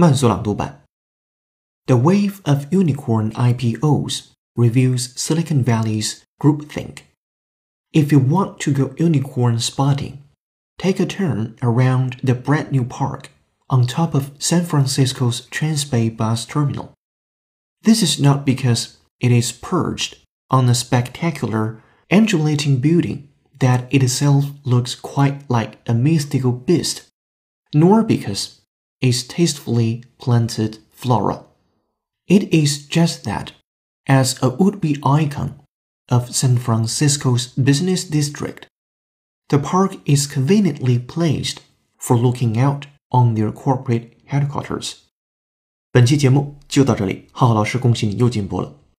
慢速朗读版。The wave of unicorn IPOs reveals Silicon Valley's groupthink. If you want to go unicorn spotting, take a turn around the brand new park on top of San Francisco's Transbay bus terminal. This is not because it is perched on a spectacular, undulating building that itself looks quite like a mystical beast, nor because it's tastefully planted flora. It is just that, as a would-be icon of San Francisco's business district, the park is conveniently placed for looking out on their corporate headquarters. 本期节目就到这里，浩浩老师恭喜你又进步了。